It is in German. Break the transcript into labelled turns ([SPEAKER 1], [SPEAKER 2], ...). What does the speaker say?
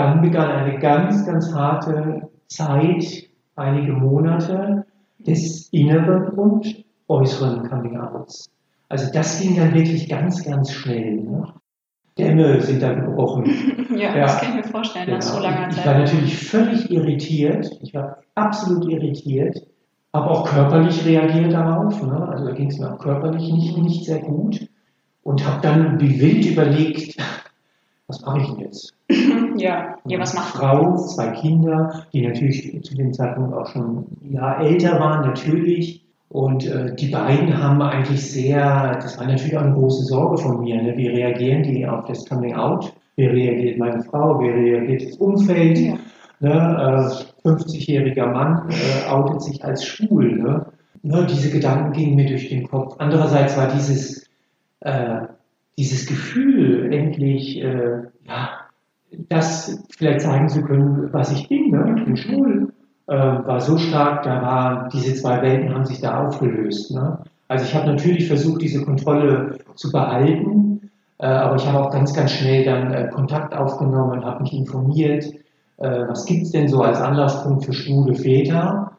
[SPEAKER 1] dann begann eine ganz, ganz harte Zeit, einige Monate des inneren und äußeren Coming-outs. Also das ging dann wirklich ganz, ganz schnell. Ne? Dämme sind da gebrochen.
[SPEAKER 2] ja, ja, das kann ich mir vorstellen, genau. nach so langer
[SPEAKER 1] Zeit. Ich war natürlich völlig irritiert. Ich war absolut irritiert. Habe auch körperlich reagiert darauf. Ne? Also da ging es mir auch körperlich nicht, nicht sehr gut. Und habe dann wie wild überlegt, was mache ich denn jetzt?
[SPEAKER 2] Ja, ja, was macht
[SPEAKER 1] Frau, zwei Kinder, die natürlich zu dem Zeitpunkt auch schon ja, älter waren, natürlich. Und äh, die beiden haben eigentlich sehr, das war natürlich auch eine große Sorge von mir, ne? wie reagieren die auf das Coming Out? Wie reagiert meine Frau? Wie reagiert das Umfeld? Ja. Ne? Äh, 50-jähriger Mann äh, outet sich als schwul. Ne? Ne, diese Gedanken gingen mir durch den Kopf. Andererseits war dieses, äh, dieses Gefühl, endlich äh, ja, das vielleicht zeigen zu können, was ich bin. Ne? Ich bin schwul äh, war so stark, da war, diese zwei Welten haben sich da aufgelöst. Ne? Also ich habe natürlich versucht, diese Kontrolle zu behalten, äh, aber ich habe auch ganz, ganz schnell dann äh, Kontakt aufgenommen, habe mich informiert, äh, was gibt es denn so als Anlasspunkt für schwule Väter.